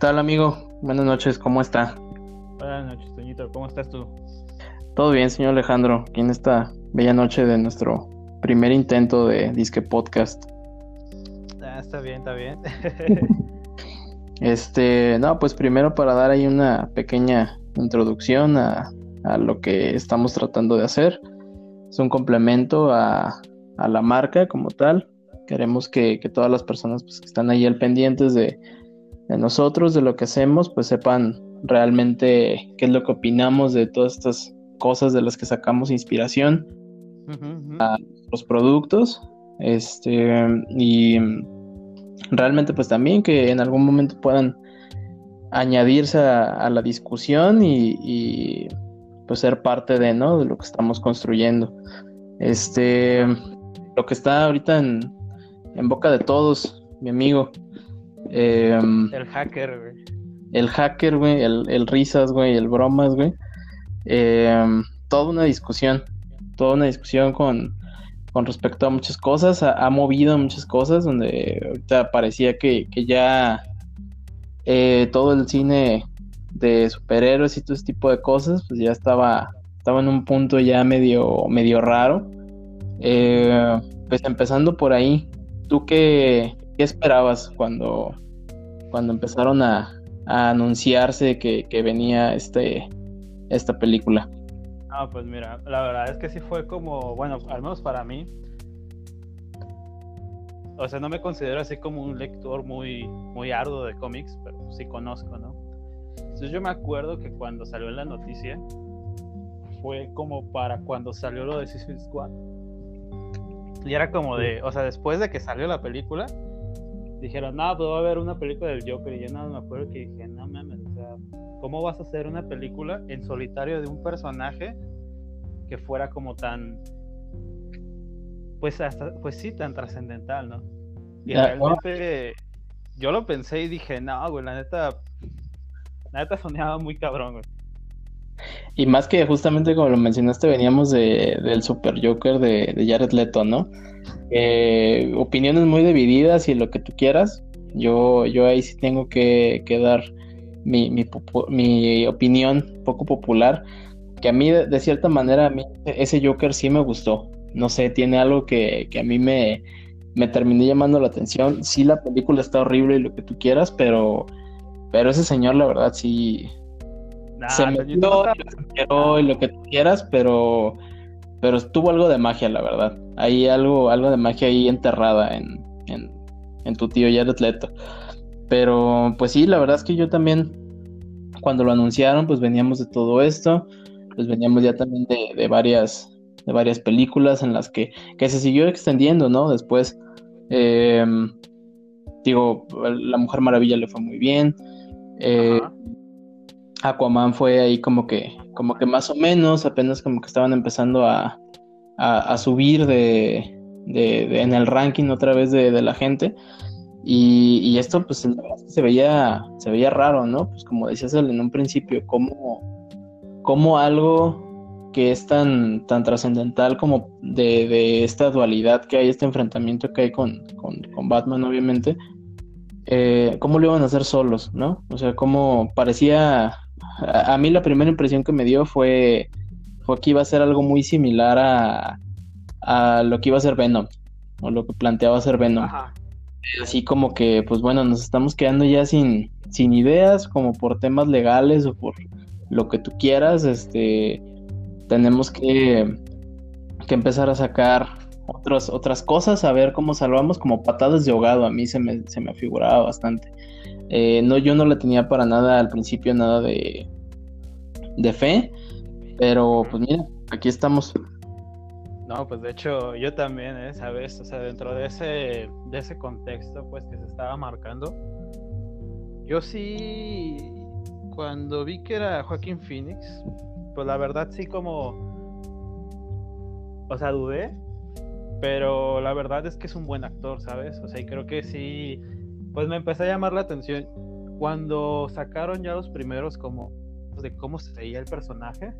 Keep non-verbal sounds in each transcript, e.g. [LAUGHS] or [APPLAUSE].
tal, amigo? Buenas noches, ¿cómo está? Buenas noches, Toñito, ¿cómo estás tú? Todo bien, señor Alejandro, aquí en esta bella noche de nuestro primer intento de Disque Podcast. Ah, está bien, está bien. [LAUGHS] este, no, pues primero para dar ahí una pequeña introducción a, lo que estamos tratando de hacer. Es un complemento a, la marca como tal. Queremos que, todas las personas pues, que están ahí al pendientes de, de nosotros, de lo que hacemos, pues sepan realmente qué es lo que opinamos de todas estas cosas de las que sacamos inspiración a los productos. Este, y realmente pues también que en algún momento puedan añadirse a, la discusión y, pues ser parte de, ¿no? de lo que estamos construyendo. Este, lo que está ahorita en, en boca de todos, mi amigo, Em, el hacker, güey. El hacker, güey, el, risas, güey, el bromas, güey. Em, toda una discusión, toda una discusión con, con respecto a muchas cosas, ha, movido muchas cosas, donde ahorita parecía que, ya eh, todo el cine de superhéroes y todo ese tipo de cosas, pues ya estaba, estaba en un punto ya medio, medio raro. Eh, pues empezando por ahí, ¿tú qué, qué esperabas cuando, cuando empezaron a, anunciarse que, venía este, esta película? Ah, pues mira, la verdad es que sí fue como, bueno, al menos para mí. O sea, no me considero así como un lector muy, muy arduo de cómics, pero sí conozco, ¿no? Entonces yo me acuerdo que cuando salió la noticia, fue como para cuando salió lo de Suicide Squad. Y era como de, o sea, después de que salió la película, dijeron, no, pues va a haber una película del Joker. Y yo nada me acuerdo que dije, no mames, o sea, ¿cómo vas a hacer una película en solitario de un personaje que fuera como tan, pues hasta, pues sí, tan trascendental, ¿no? Y realmente yo lo pensé y dije, no, güey, la neta, la neta soñaba muy cabrón, güey. Y más que justamente como lo mencionaste, veníamos de, del Super Joker de, de Jared Leto, ¿no? Eh, opiniones muy divididas y lo que tú quieras. Yo, yo ahí sí tengo que, dar mi, mi, opinión poco popular. Que a mí, de, cierta manera, a mí ese Joker sí me gustó. No sé, tiene algo que, a mí me, me terminé llamando la atención. Sí, la película está horrible y lo que tú quieras, pero, pero ese señor, la verdad, sí. se metió, y lo que tú quieras, pero pero tuvo algo de magia, la verdad. Hay algo, algo de magia ahí enterrada en, en, tu tío Jared Leto. Pero pues sí, la verdad es que yo también, cuando lo anunciaron, pues veníamos de todo esto, pues veníamos ya también de, varias, de varias películas en las que, que se siguió extendiendo, ¿no? Después, em, digo, La Mujer Maravilla le fue muy bien. Eh, Aquaman fue ahí como que, como que más o menos, apenas como que estaban empezando a, subir de, en el ranking otra vez de, la gente. Y, esto pues se veía, se veía raro, ¿no? Pues como decías en un principio, como, como algo que es tan, tan trascendental como de, esta dualidad que hay, este enfrentamiento que hay con, con Batman, obviamente, eh, cómo lo iban a hacer solos, ¿no? O sea, como parecía a, mí la primera impresión que me dio fue, fue que iba a ser algo muy similar a, a lo que iba a ser Venom, o lo que planteaba ser Venom. Así como que, pues bueno, nos estamos quedando ya sin, sin ideas, como por temas legales o por lo que tú quieras, este, tenemos que, que empezar a sacar otras, otras cosas, a ver cómo salvamos como patadas de ahogado, a mí se me, se me figuraba bastante. Eh, no, yo no le tenía para nada al principio nada de, de fe, pero pues mira, aquí estamos. No, pues de hecho yo también, ¿eh? ¿sabes? O sea, dentro de ese, de ese contexto pues que se estaba marcando, yo sí, cuando vi que era Joaquín Phoenix, pues la verdad sí como, o sea, dudé, pero la verdad es que es un buen actor, ¿sabes? O sea, y creo que sí pues me empezó a llamar la atención cuando sacaron ya los primeros como de cómo se veía el personaje.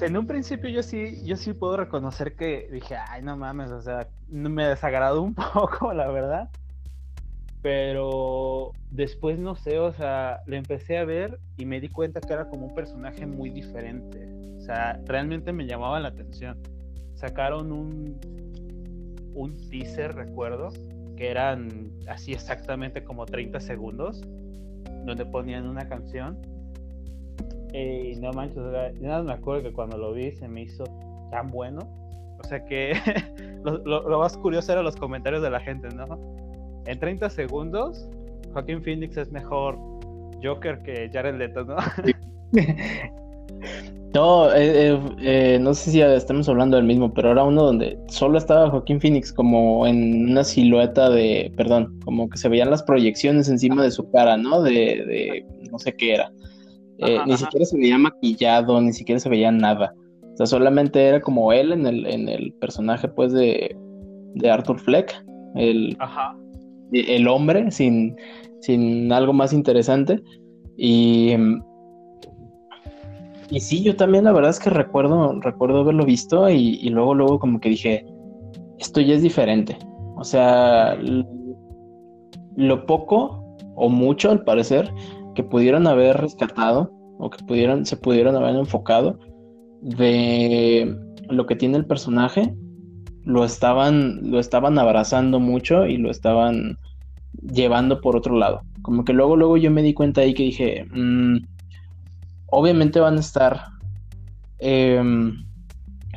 En un principio yo sí, yo sí puedo reconocer que dije, ay no mames, o sea, me desagradó un [LAUGHS] poco, la verdad. Pero después no sé, o sea, le empecé a ver y me di cuenta que era como un personaje muy diferente. O sea, realmente me llamaba la atención. Sacaron un, un teaser, recuerdo, que eran así exactamente como 30 segundos, donde ponían una canción. Y no manches, nada me acuerdo que cuando lo vi se me hizo tan bueno. O sea que [LAUGHS] lo, lo más curioso eran los comentarios de la gente, ¿no? En 30 segundos Joaquín Phoenix es mejor Joker que Jared Leto, ¿no? [LAUGHS] no, eh, eh, eh, no sé si estamos hablando del mismo, pero era uno donde solo estaba Joaquín Phoenix como en una silueta de, perdón, como que se veían las proyecciones encima de su cara, ¿no? De, de no sé qué era. Ni siquiera se veía maquillado, ni siquiera se veía nada. O sea, solamente era como él en el, en el personaje, pues, de, de Arthur Fleck. El, Ajá el hombre sin, sin algo más interesante. Y, y sí, yo también la verdad es que recuerdo, recuerdo haberlo visto y, luego, luego como que dije, esto ya es diferente. O sea, lo poco o mucho al parecer que pudieron haber rescatado o que pudieron, se pudieron haber enfocado de lo que tiene el personaje lo estaban, lo estaban abrazando mucho y lo estaban llevando por otro lado. Como que luego, luego yo me di cuenta ahí que dije, mm, obviamente van a estar em,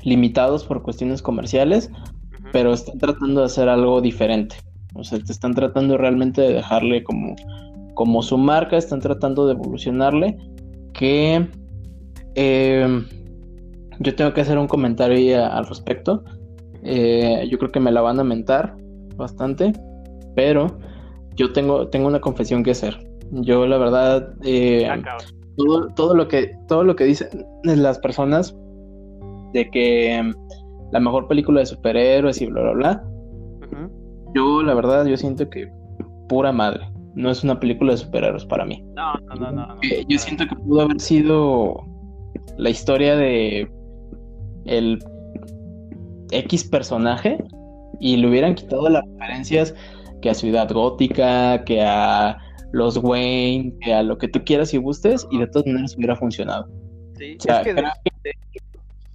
limitados por cuestiones comerciales, pero están tratando de hacer algo diferente. O sea, te están tratando realmente de dejarle como, como su marca, están tratando de evolucionarle, que em, yo tengo que hacer un comentario al respecto. Eh, yo creo que me la van a mentar bastante, pero yo tengo, tengo una confesión que hacer. Yo la verdad, eh, ah, todo, todo, lo que, todo lo que dicen las personas de que em, la mejor película de superhéroes y bla, bla, bla, yo la verdad, yo siento que pura madre. No es una película de superhéroes para mí. No, no, no, no. Yo siento que pudo haber sido la historia de el X personaje y le hubieran quitado las referencias que a Ciudad Gótica, que a los Wayne, que a lo que tú quieras y gustes, y de todas maneras hubiera funcionado. Sí, es que,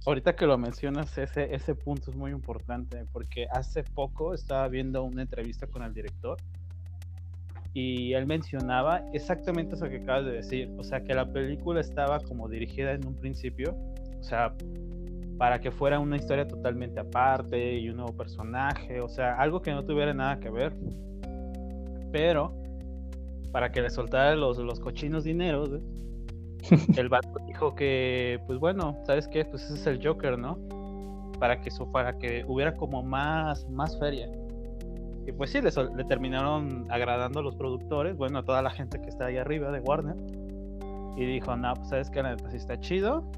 ahorita que lo mencionas, ese, ese punto es muy importante, porque hace poco estaba viendo una entrevista con el director y él mencionaba exactamente eso que acabas de decir, o sea, que la película estaba como dirigida en un principio, o sea, para que fuera una historia totalmente aparte y un nuevo personaje, o sea, algo que no tuviera nada que ver. Pero para que le soltara los, los cochinos dineros, ¿eh? [LAUGHS] el vato dijo que, pues bueno, ¿sabes qué? Pues ese es el Joker, ¿no? Para que, para que hubiera como más, más feria. Y pues sí, le, terminaron agradando a los productores, bueno, a toda la gente que está ahí arriba de Warner. Y dijo, no, pues sabes que la está chido,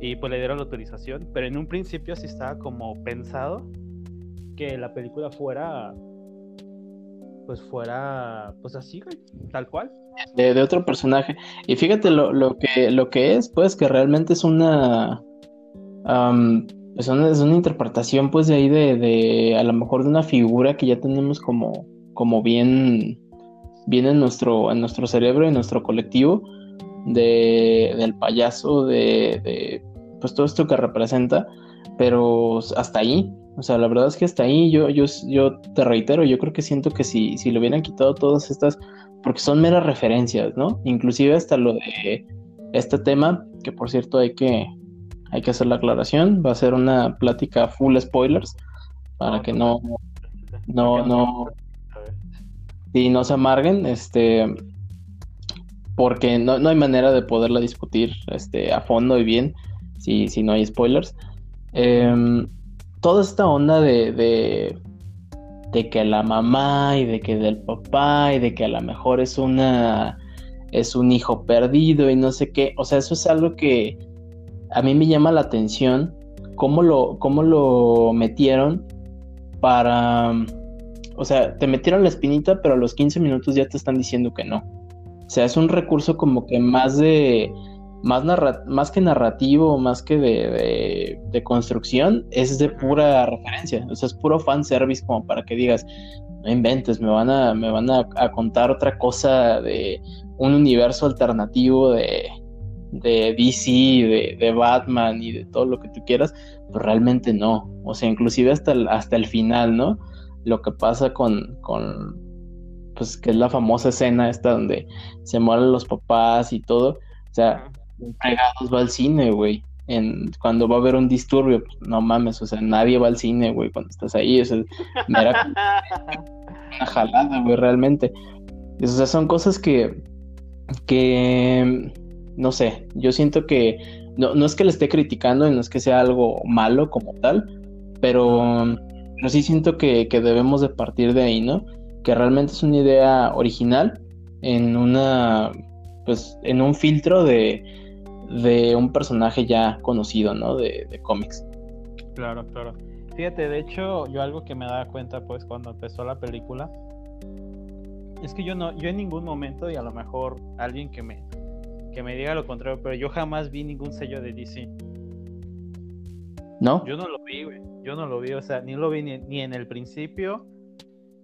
y pues le dieron la autorización, pero en un principio sí estaba como pensado que la película fuera pues fuera pues así, tal cual. De, otro personaje. Y fíjate lo, lo, que lo que es, pues que realmente es una, es una es una interpretación pues de ahí de, de a lo mejor de una figura que ya tenemos como como bien bien en nuestro en nuestro cerebro en nuestro colectivo de, del payaso, de, pues todo esto que representa, pero hasta ahí, o sea, la verdad es que hasta ahí yo, yo, yo te reitero, yo creo que siento que si, si le hubieran quitado todas estas, porque son meras referencias, ¿no? Inclusive hasta lo de este tema, que por cierto hay que, hay que hacer la aclaración, va a ser una plática full spoilers, para que no, no, no, y no se amarguen, este, porque no, no, hay manera de poderla discutir este, a fondo y bien si, si no hay spoilers. Em, toda esta onda de, de, de, que la mamá y de que del papá y de que a lo mejor es una es un hijo perdido y no sé qué, o sea, eso es algo que a mí me llama la atención, cómo lo, cómo lo metieron para, o sea, te metieron la espinita, pero a los 15 minutos ya te están diciendo que no. O sea, es un recurso como que más de. Más, más que narrativo, más que de, de, construcción, es de pura referencia. O sea, es puro fanservice como para que digas, no inventes, me van a, me van a, contar otra cosa de un universo alternativo de, de DC, de, de, Batman y de todo lo que tú quieras, pues realmente no. O sea, inclusive hasta el, hasta el final, ¿no? Lo que pasa con, con, pues que es la famosa escena esta donde se mueren los papás y todo. O sea, pegados va al cine, güey. En, cuando va a haber un disturbio, pues, no mames, o sea, nadie va al cine, güey, cuando estás ahí. Es mera [LAUGHS] una jalada, güey, realmente. O sea, son cosas que, que, no sé, yo siento que, no, no es que le esté criticando y no es que sea algo malo como tal, pero, pero sí siento que, que debemos de partir de ahí, ¿no? Que realmente es una idea original en una, pues, en un filtro de, de un personaje ya conocido, ¿no? De, de cómics. Claro, claro. Fíjate, de hecho, yo algo que me daba cuenta, pues, cuando empezó la película, es que yo no, yo en ningún momento, y a lo mejor alguien que me, que me diga lo contrario, pero yo jamás vi ningún sello de DC. ¿No? Yo no lo vi, güey. Yo no lo vi, o sea, ni lo vi ni, ni en el principio,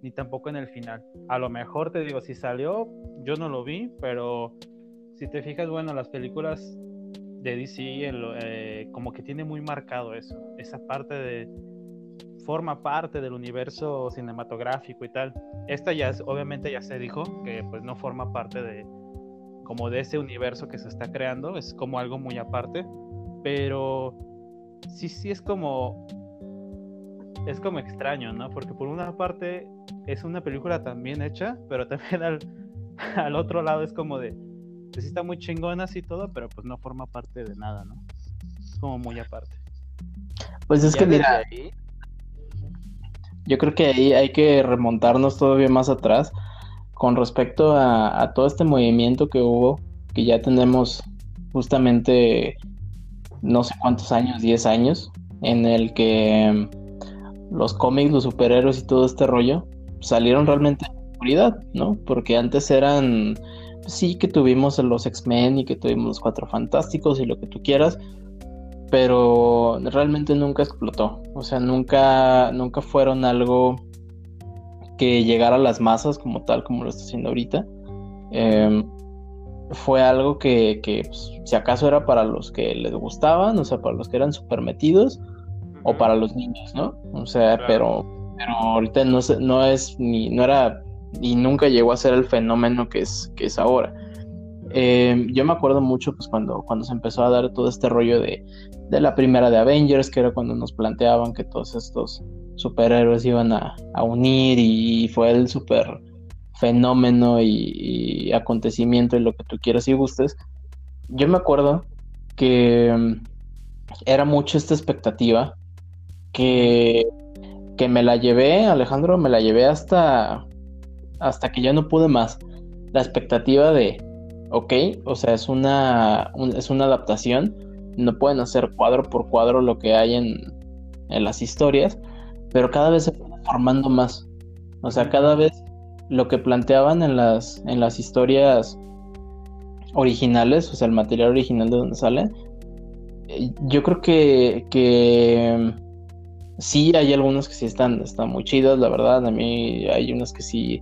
ni tampoco en el final. A lo mejor te digo, si salió, yo no lo vi, pero si te fijas, bueno, las películas de DC eh, como que tiene muy marcado eso, esa parte de forma parte del universo cinematográfico y tal. Esta ya obviamente ya se dijo que pues no forma parte de como de ese universo que se está creando, es como algo muy aparte, pero sí sí es como es como extraño, ¿no? Porque por una parte es una película también hecha, pero también al, [LAUGHS] al otro lado es como de pues sí está muy chingona así todo, pero pues no forma parte de nada, ¿no? Es como muy aparte. Pues es que mira, yo creo que ahí hay que remontarnos todavía más atrás con respecto a, todo este movimiento que hubo, que ya tenemos justamente no sé cuántos años, 10 años, en el que los cómics, los superhéroes y todo este rollo salieron realmente en la oscuridad, ¿no? Porque antes eran sí que tuvimos los X-Men y que tuvimos los Cuatro Fantásticos y lo que tú quieras, pero realmente nunca explotó. O sea, nunca, nunca fueron algo que llegara a las masas como tal, como lo está haciendo ahorita. Em, fue algo que, pues, si acaso era para los que les gustaban, o sea, para los que eran súper metidos, o para los niños, ¿no? O sea, pero, pero ahorita no, no es ni, no era y nunca llegó a ser el fenómeno que es, que es ahora. Eh, yo me acuerdo mucho pues cuando, cuando se empezó a dar todo este rollo de, la primera de Avengers, que era cuando nos planteaban que todos estos superhéroes iban a, unir y fue el super fenómeno y, acontecimiento y lo que tú quieras y gustes. Yo me acuerdo que mm, era mucho esta expectativa que, que me la llevé, Alejandro, me la llevé hasta hasta que ya no pude más. La expectativa de, ok, o sea, es una, es una adaptación, no pueden hacer cuadro por cuadro lo que hay en, en las historias, pero cada vez se va formando más. O sea, cada vez lo que planteaban en las, en las historias originales, o sea, el material original de donde sale, eh, yo creo que, que sí hay algunos que sí están, están muy chidos, la verdad. A mí hay unos que sí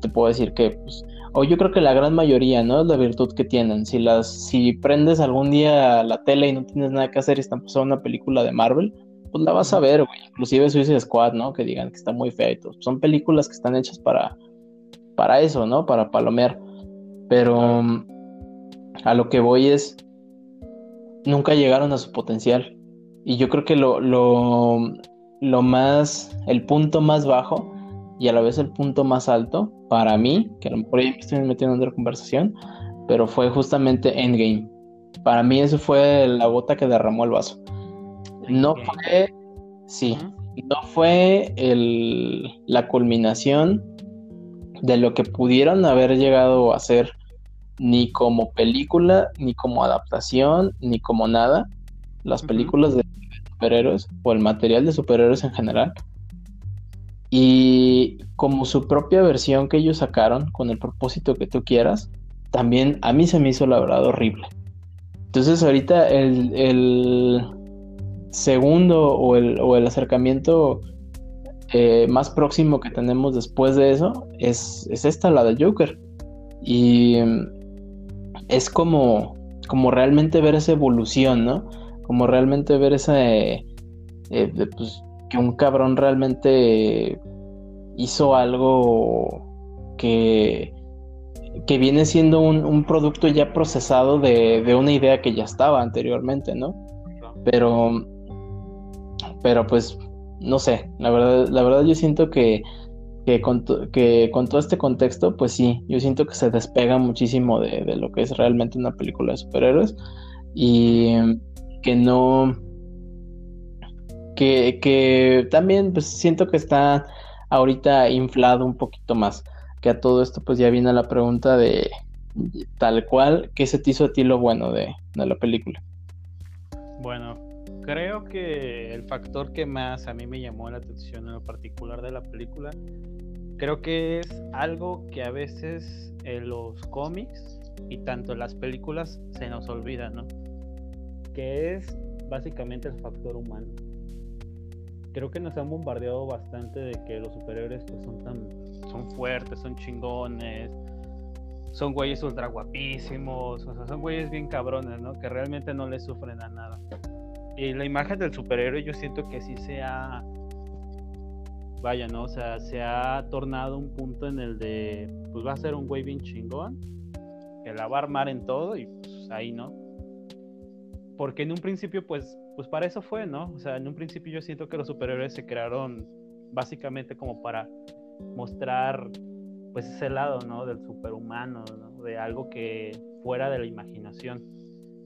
te puedo decir que, pues, o yo creo que la gran mayoría, ¿no? Es la virtud que tienen. Si las, si prendes algún día la tele y no tienes nada que hacer y están pasando una película de Marvel, pues la vas a ver, güey. Inclusive Suicide Squad, ¿no? Que digan que está muy fea y todo. Son películas que están hechas para, para eso, ¿no? Para palomear. Pero a lo que voy es, nunca llegaron a su potencial. Y yo creo que lo, lo, lo más, el punto más bajo y a la vez el punto más alto para mí, que a lo mejor ya me estoy metiendo en otra conversación, pero fue justamente Endgame. Para mí eso fue la gota que derramó el vaso. No fue, sí, no fue el, la culminación de lo que pudieron haber llegado a ser ni como película, ni como adaptación, ni como nada. Las películas de superhéroes o el material de superhéroes en general y como su propia versión que ellos sacaron, con el propósito que tú quieras, también a mí se me hizo la verdad horrible. Entonces ahorita el, segundo o el, o el acercamiento eh, más próximo que tenemos después de eso es, es esta, la de Joker. Y es como, como realmente ver esa evolución, ¿no? Como realmente ver esa... Eh, pues, que un cabrón realmente hizo algo que, que viene siendo un, producto ya procesado de, de, una idea que ya estaba anteriormente, ¿no? Pero, pero pues, no sé, la verdad, la verdad yo siento que, que, con, que con todo este contexto, pues sí, yo siento que se despega muchísimo de, de lo que es realmente una película de superhéroes y que no... Que, que también pues siento que está ahorita inflado un poquito más que a todo esto pues ya viene la pregunta de tal cual, ¿qué se te hizo a ti lo bueno de, la película? Bueno, creo que el factor que más a mí me llamó la atención en lo particular de la película, creo que es algo que a veces en los cómics y tanto en las películas se nos olvida, ¿no? Que es básicamente el factor humano. Creo que nos han bombardeado bastante de que los superhéroes pues, son tan son fuertes, son chingones, son güeyes ultra guapísimos, o sea, son güeyes bien cabrones, ¿no? Que realmente no le sufren a nada. Y la imagen del superhéroe yo siento que sí se ha, vaya, ¿no? O sea, se ha tornado un punto en el de, pues va a ser un güey bien chingón, que la va a armar en todo y pues ahí, ¿no? Porque en un principio, pues, pues para eso fue, ¿no? O sea, en un principio yo siento que los superhéroes se crearon básicamente como para mostrar pues ese lado, ¿no? Del superhumano, ¿no? De algo que fuera de la imaginación.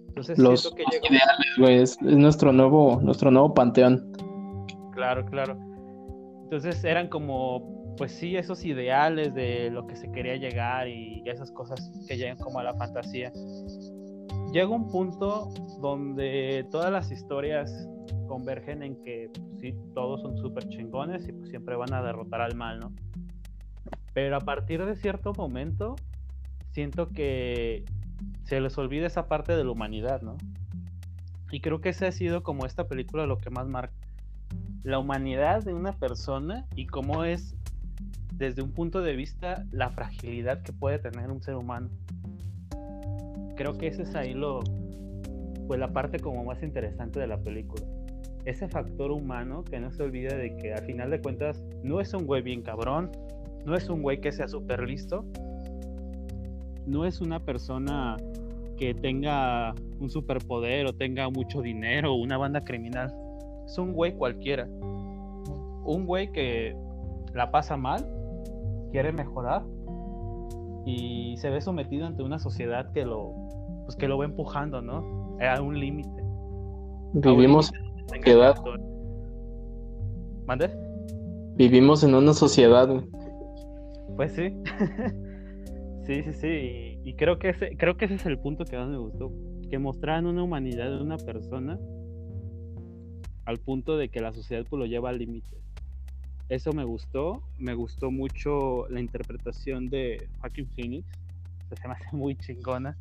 Entonces, los que ideales, güey, es, nuestro nuevo, nuestro nuevo panteón. Claro, claro. Entonces eran como, pues sí, esos ideales de lo que se quería llegar y esas cosas que llegan como a la fantasía. Llega un punto donde todas las historias convergen en que pues, sí, todos son súper chingones y pues siempre van a derrotar al mal, ¿no? Pero a partir de cierto momento, siento que se les olvida esa parte de la humanidad, ¿no? Y creo que ese ha sido como esta película lo que más marca. La humanidad de una persona y cómo es desde un punto de vista la fragilidad que puede tener un ser humano. Creo que ese es ahí lo, pues la parte como más interesante de la película ese factor humano que no se olvide de que al final de cuentas no es un güey bien cabrón, no es un güey que sea súper listo, no es una persona que tenga un superpoder o tenga mucho dinero o una banda criminal. Es un güey cualquiera. Un güey que la pasa mal, quiere mejorar y se ve sometido ante una sociedad que lo, pues que lo va empujando, ¿no? A un límite. Vivimos sociedad. ¿Mande? Vivimos en una sociedad. Pues [LAUGHS] sí. sí, sí, sí. Y, creo, que ese, creo que ese es el punto que más me gustó. Que mostraran una humanidad de una persona al punto de que la sociedad pues, lo lleva al límite. Eso me gustó. Me gustó mucho la interpretación de Joaquin Phoenix. Se me hace muy chingona.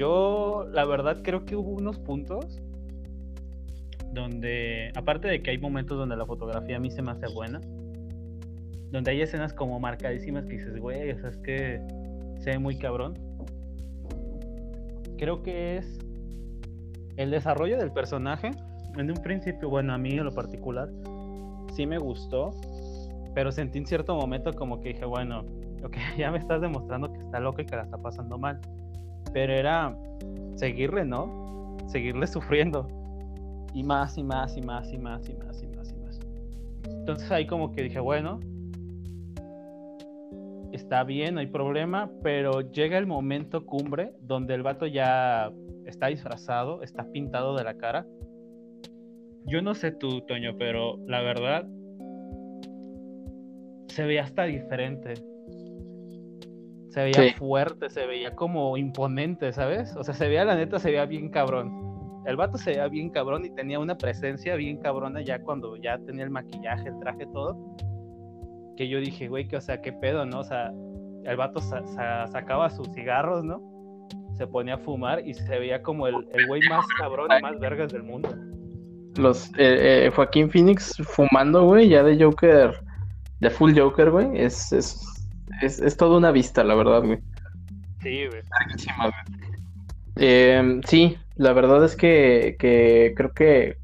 Yo, la verdad, creo que hubo unos puntos donde, aparte de que hay momentos donde la fotografía a mí se me hace buena, donde hay escenas como marcadísimas que dices, güey, o sea, es que se ve muy cabrón. Creo que es el desarrollo del personaje. En un principio, bueno, a mí en lo particular, sí me gustó, pero sentí en cierto momento como que dije, bueno, ok, [LAUGHS] ya me estás demostrando que está loco y que la está pasando mal. Pero era seguirle, ¿no? Seguirle sufriendo y más y más y más y más y más y más y más. Entonces ahí como que dije, bueno, está bien, no hay problema, pero llega el momento cumbre donde el vato ya está disfrazado, está pintado de la cara. Yo no sé tú, Toño, pero la verdad se veía hasta diferente. Se veía fuerte, se veía como imponente, ¿sabes? O sea, se veía, la neta, se veía bien cabrón el vato se veía bien cabrón y tenía una presencia bien cabrona ya cuando ya tenía el maquillaje, el traje, todo. Que yo dije, güey, que, o sea, qué pedo, ¿no? O sea, el vato sacaba sus cigarros, ¿no? Se ponía a fumar y se veía como el, güey más cabrón y más vergas del mundo. los eh, eh, Joaquín Phoenix fumando, güey, ya de Joker, de full Joker, güey, es, es, es, es toda una vista, la verdad, güey. Sí, güey. Eh, sí, la verdad es que, que, creo que,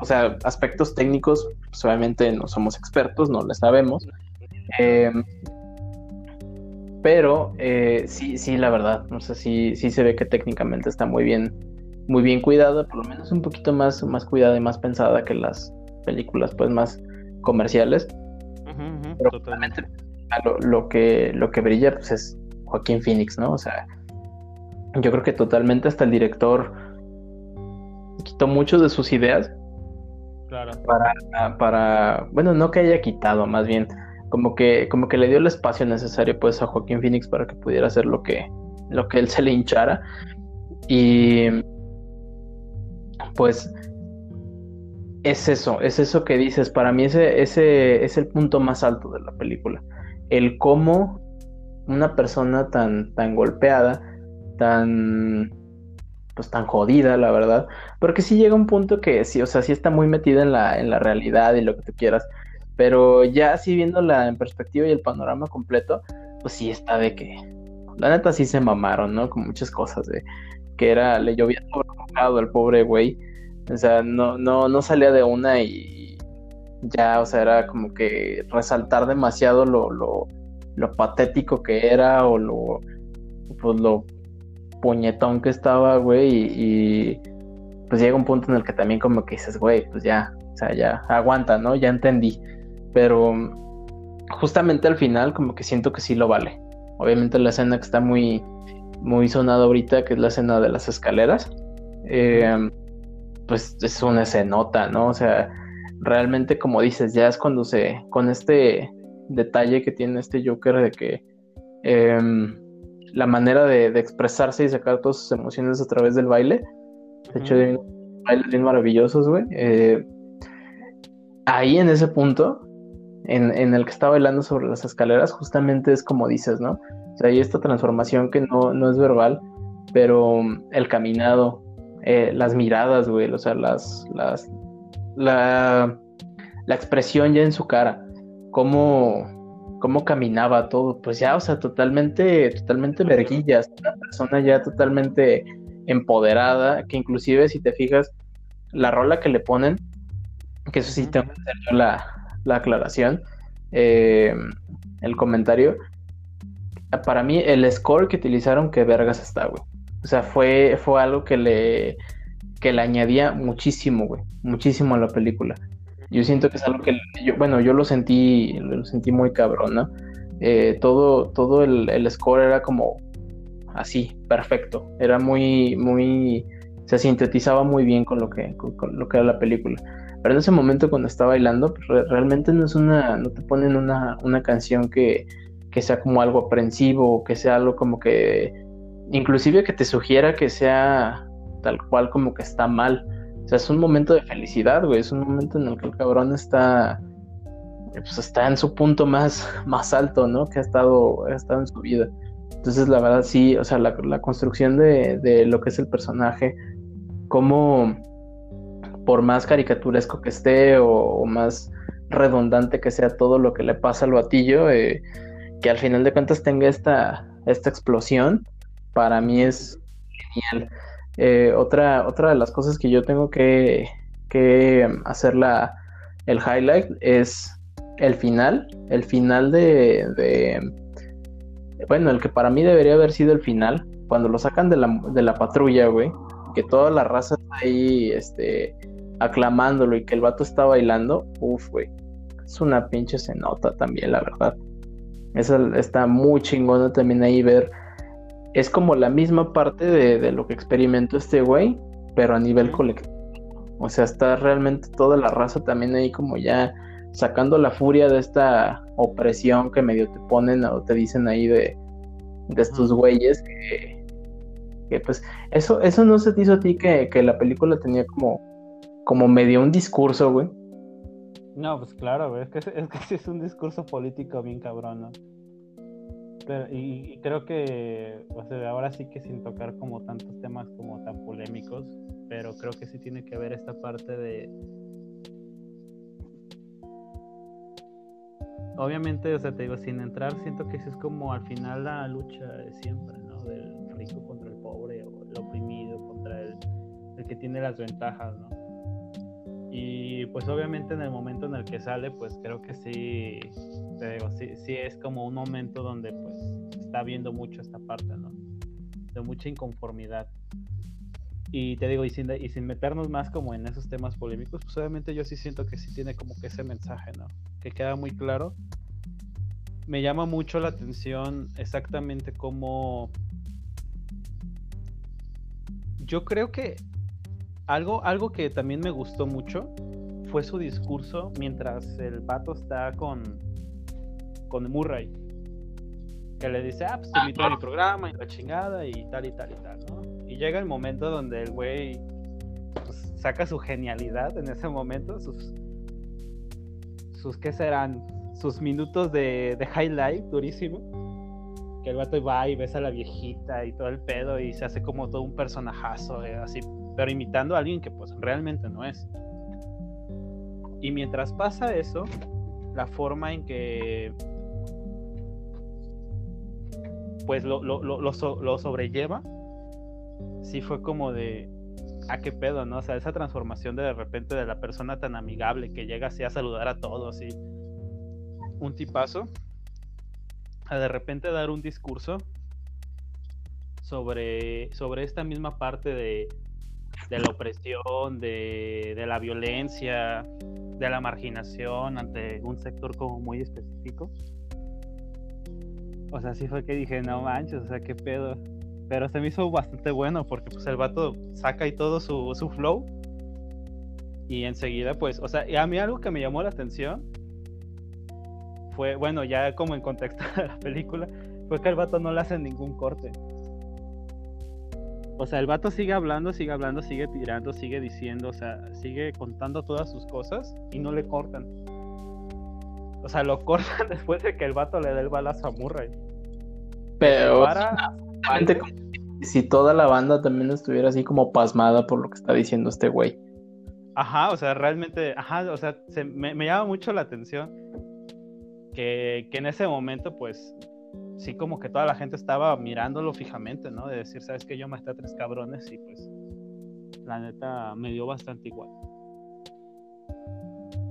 o sea, aspectos técnicos, pues obviamente no somos expertos, no lo sabemos. Eh, pero eh, sí, sí, la verdad, o sea, sí, sí se ve que técnicamente está muy bien, muy bien cuidada, por lo menos un poquito más, más cuidada y más pensada que las películas, pues, más comerciales. pero totalmente. Lo, lo, que, lo que brilla, pues, es Joaquín Phoenix, ¿no? O sea, yo creo que totalmente hasta el director quitó mucho de sus ideas. Claro. Para, para, bueno, no que haya quitado, más bien, como que, como que le dio el espacio necesario pues a Joaquín Phoenix para que pudiera hacer lo que, lo que él se le hinchara. Y pues es eso, es eso que dices. Para mí ese, ese es el punto más alto de la película. El cómo una persona tan, tan golpeada, tan pues tan jodida, la verdad, porque sí llega un punto que sí, o sea, sí está muy metida en la, en la realidad y lo que tú quieras, pero ya así viéndola en perspectiva y el panorama completo, pues sí está de que, la neta sí se mamaron, ¿no? Con muchas cosas, de que era, le llovía todo el pobre güey, o sea, no, no, no salía de una y ya, o sea, era como que resaltar demasiado lo, lo, lo patético que era o lo, pues lo puñetón que estaba, güey, y, pues llega un punto en el que también como que dices, güey, pues ya, o sea, ya aguanta, ¿no? Ya entendí. Pero justamente al final como que siento que sí lo vale. Obviamente la escena que está muy, muy sonada ahorita, que es la escena de las escaleras, eh, pues es una escenota, ¿no? O sea, realmente como dices, ya es cuando se, con este detalle que tiene este Joker de que em, la manera de, expresarse y sacar todas sus emociones a través del baile, de hecho, de bailes bien maravillosos, güey. Eh, ahí en ese punto, en, el que está bailando sobre las escaleras, justamente es como dices, ¿no? O sea, hay esta transformación que no, no es verbal, pero el caminado, eh, las miradas, güey, o sea, las, las, la, la expresión ya en su cara, cómo, cómo caminaba todo, pues ya, o sea, totalmente, totalmente verguillas, una persona ya totalmente empoderada, que inclusive si te fijas, la rola que le ponen, que eso sí tengo que hacer yo la, la aclaración, eh, el comentario. Para mí, el score que utilizaron, que vergas está, güey. O sea, fue, fue algo que le, que le añadía muchísimo, güey. Muchísimo a la película. Yo siento que es algo que, yo, bueno, yo lo sentí, lo sentí muy cabrón, ¿no? Eh, todo, todo el, el, score era como así, perfecto. Era muy, muy, se sintetizaba muy bien con lo que, con lo que era la película. Pero en ese momento cuando está bailando, pues, realmente no es una, no te ponen una, una canción que, que sea como algo aprensivo, que sea algo como que, inclusive que te sugiera que sea tal cual como que está mal. O sea, es un momento de felicidad, güey. Es un momento en el que el cabrón está, pues está en su punto más, [LAUGHS] más alto, ¿no? Que ha estado, ha estado en su vida. Entonces, la verdad, sí, o sea, la, la construcción de, de, lo que es el personaje, cómo, por más caricaturesco que esté o, más redundante que sea todo lo que le pasa al batillo, eh, que al final de cuentas tenga esta, esta explosión, para mí es genial. Eh, otra, otra de las cosas que yo tengo que, que hacer la, el highlight es el final, el final de, de, bueno, el que para mí debería haber sido el final, cuando lo sacan de la, de la patrulla, güey, que toda la raza está ahí, este, aclamándolo y que el vato está bailando, uff, güey. Es una pinche se nota también, la verdad. Esa está muy chingona también ahí ver. Es como la misma parte de, lo que experimentó este güey, pero a nivel colectivo. O sea, está realmente toda la raza también ahí como ya sacando la furia de esta opresión que medio te ponen o te dicen ahí de, de estos güeyes que, que, pues eso, eso no se te hizo a ti que, que la película tenía como como medio un discurso, güey. No, pues claro, güey, es que, es que es un discurso político bien cabrón, ¿no? Y, creo que, o sea, ahora sí que sin tocar como tantos temas como tan polémicos, pero creo que sí tiene que haber esta parte de... Obviamente, o sea, te digo, sin entrar, siento que eso es como al final la lucha de siempre, ¿no? Del rico contra el pobre o el oprimido contra el, el que tiene las ventajas, ¿no? Y pues obviamente en el momento en el que sale, pues creo que sí, te digo, sí, sí es como un momento donde pues está viendo mucho esta parte, ¿no? De mucha inconformidad. Y te digo, y sin, y sin meternos más como en esos temas polémicos, pues obviamente yo sí siento que sí tiene como que ese mensaje, ¿no? Que queda muy claro. Me llama mucho la atención exactamente cómo... Yo creo que algo, algo que también me gustó mucho fue su discurso mientras el vato está con, con Murray. Que le dice, ah, pues te invito a mi programa y la chingada y tal y tal y tal, ¿no? Y llega el momento donde el güey pues, saca su genialidad en ese momento, sus, sus, ¿qué serán? Sus minutos de, de highlight durísimo. Que el vato va y besa a la viejita y todo el pedo y se hace como todo un personajazo, eh, así, pero imitando a alguien que pues realmente no es. Y mientras pasa eso, la forma en que pues lo, lo, lo, lo, sobrelleva, sí fue como de, ¿a ah, qué pedo, no? O sea, esa transformación de de repente de la persona tan amigable que llega así a saludar a todos y un tipazo, a de repente dar un discurso sobre, sobre esta misma parte de, de la opresión, de, de la violencia, de la marginación ante un sector como muy específico. O sea, sí fue que dije, no manches, o sea, qué pedo. Pero se me hizo bastante bueno porque pues el vato saca ahí todo su, su flow. Y enseguida, pues, o sea, a mí algo que me llamó la atención fue, bueno, ya como en contexto [LAUGHS] de la película, fue que el vato no le hace ningún corte. O sea, el vato sigue hablando, sigue hablando, sigue tirando, sigue diciendo, o sea, sigue contando todas sus cosas y no le cortan. O sea, lo [LAUGHS] cortan después de que el vato le dé el balazo a Murray. Pero si toda la banda también estuviera así como pasmada por lo que está diciendo este güey. Ajá, o sea, realmente, ajá, o sea, me, me, llama mucho la atención que, que en ese momento, pues, sí como que toda la gente estaba mirándolo fijamente, ¿no? De decir, sabes que yo me a tres cabrones y pues la neta me dio bastante igual.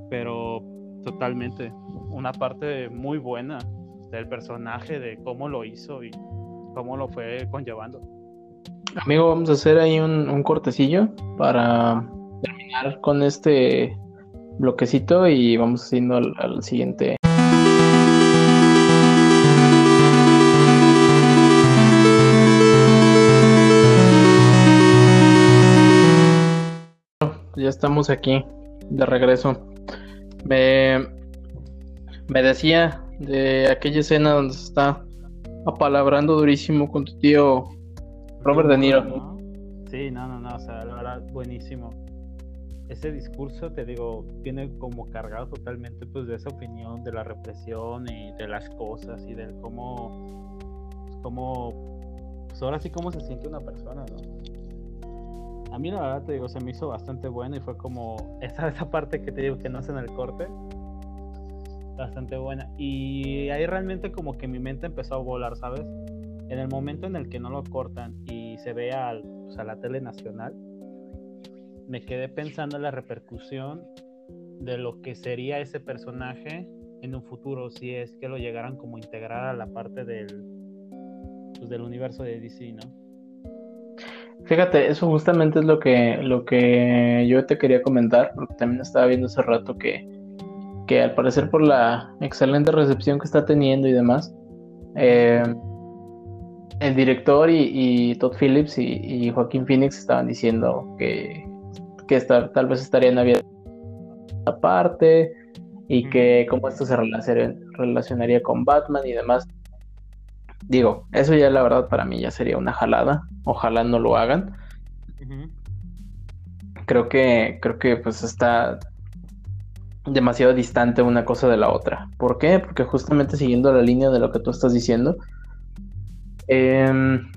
Pero totalmente, una parte muy buena del personaje, de cómo lo hizo y cómo lo fue conllevando. Amigo, vamos a hacer ahí un, cortecillo para terminar con este bloquecito y vamos haciendo al siguiente ya estamos aquí de regreso. Me, me decía de aquella escena donde se está apalabrando durísimo con tu tío Robert De Niro. Sí, no, no, no, o sea, la verdad, buenísimo. Ese discurso, te digo, tiene como cargado totalmente pues de esa opinión de la represión y de las cosas y del cómo, pues, cómo, pues ahora sí cómo se siente una persona, ¿no? A mí la verdad te digo, se me hizo bastante bueno y fue como esa, [LAUGHS] esa parte que te digo que no en el corte, bastante buena. Y ahí realmente como que mi mente empezó a volar, ¿sabes? En el momento en el que no lo cortan y se ve al, pues, a la tele nacional, me quedé pensando en la repercusión de lo que sería ese personaje en un futuro si es que lo llegaran como integrar a la parte del, pues, del universo de DC, ¿no? Fíjate, eso justamente es lo que, lo que yo te quería comentar, porque también estaba viendo hace rato que, que al parecer por la excelente recepción que está teniendo y demás, eh, el director y, Todd Phillips y, Joaquín Phoenix estaban diciendo que, que tal vez estarían abiertos aparte y que cómo esto se relacionaría con Batman y demás. Digo, eso ya la verdad para mí ya sería una jalada. Ojalá no lo hagan. Creo que, creo que pues está demasiado distante una cosa de la otra. ¿Por qué? Porque justamente siguiendo la línea de lo que tú estás diciendo, Em,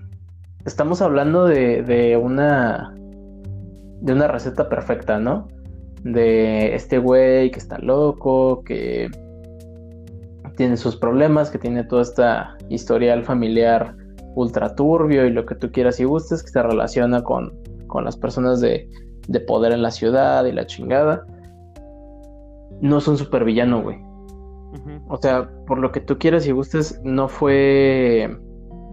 estamos hablando de, de, una de una receta perfecta, ¿no? De este güey que está loco, que tiene sus problemas, que tiene toda esta historial familiar ultra turbio y lo que tú quieras y gustes, que se relaciona con, con las personas de, de poder en la ciudad y la chingada. No es un supervillano, güey. O sea, por lo que tú quieras y gustes, no fue.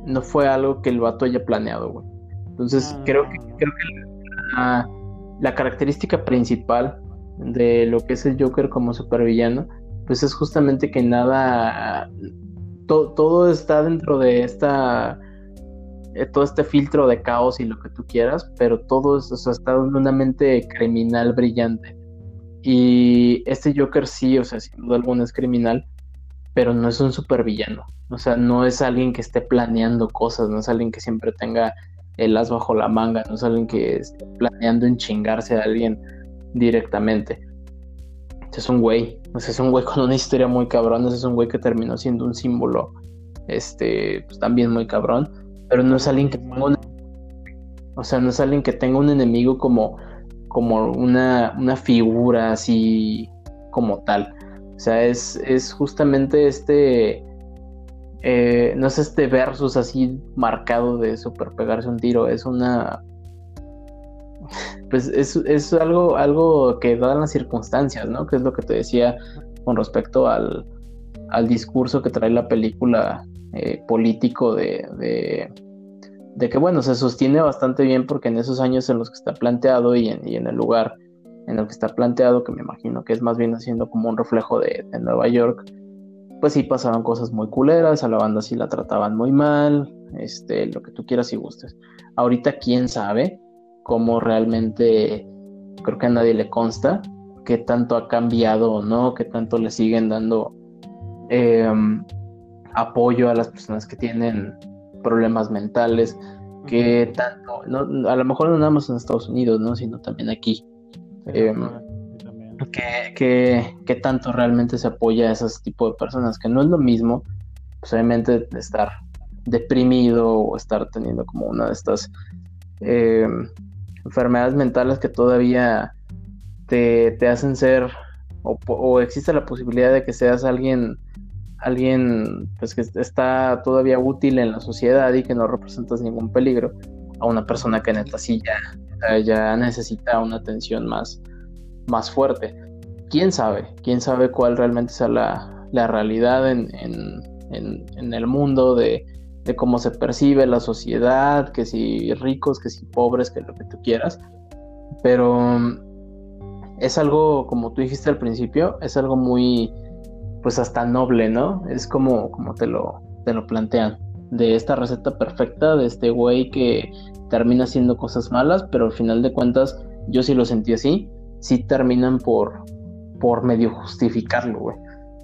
No fue algo que el vato haya planeado, güey. Entonces, creo que, ah. creo que la, característica principal de lo que es el Joker como supervillano, pues es justamente que nada. todo está dentro de esta eh, todo este filtro de caos y lo que tú quieras, pero todo eso está en una mente criminal brillante. Y este Joker sí, o sea, sin duda alguna es criminal, pero no es un supervillano. O sea, no es alguien que esté planeando cosas, no es alguien que siempre tenga el as bajo la manga, no es alguien que esté planeando en chingarse a alguien directamente. Es un güey, sea, es un güey con una historia muy cabrón, es un güey que terminó siendo un símbolo, este, pues también muy cabrón pero no es alguien que tenga un, o sea, no es alguien que tenga un enemigo como, como una, una figura así como tal. O sea, es, es justamente este, eh, no es este versus así marcado de super pegarse un tiro, es una, pues es, es algo, algo que dan las circunstancias, ¿no? Que es lo que te decía con respecto al, al discurso que trae la película eh, político de, de, que, bueno, se sostiene bastante bien porque en esos años en los que está planteado y en, el lugar en el que está planteado, que me imagino que es más bien haciendo como un reflejo de, Nueva York, pues sí pasaban cosas muy culeras, a la banda sí la trataban muy mal, este, lo que tú quieras y gustes. Ahorita quién sabe cómo realmente, creo que a nadie le consta, qué tanto ha cambiado o no, qué tanto le siguen dando eh, apoyo a las personas que tienen problemas mentales, que tanto, no, a lo mejor no nada más en Estados Unidos, ¿no? sino también aquí. Em, que, tanto realmente se apoya a ese tipo de personas, que no es lo mismo, pues obviamente estar deprimido o estar teniendo como una de estas em, enfermedades mentales que todavía te, te hacen ser o, existe la posibilidad de que seas alguien alguien pues que está todavía útil en la sociedad y que no representas ningún peligro a una persona que neta sí ya, ya necesita una atención más, más fuerte. ¿Quién sabe? ¿Quién sabe cuál realmente sea la, la realidad en, en, el mundo de, de, cómo se percibe la sociedad, que si ricos, que si pobres, que lo que tú quieras? Pero es algo, como tú dijiste al principio, es algo muy pues hasta noble, ¿no? Es como, como te, lo, te lo plantean. De esta receta perfecta, de este güey que termina haciendo cosas malas, pero al final de cuentas, yo sí lo sentí así, sí terminan por, por medio justificarlo, güey.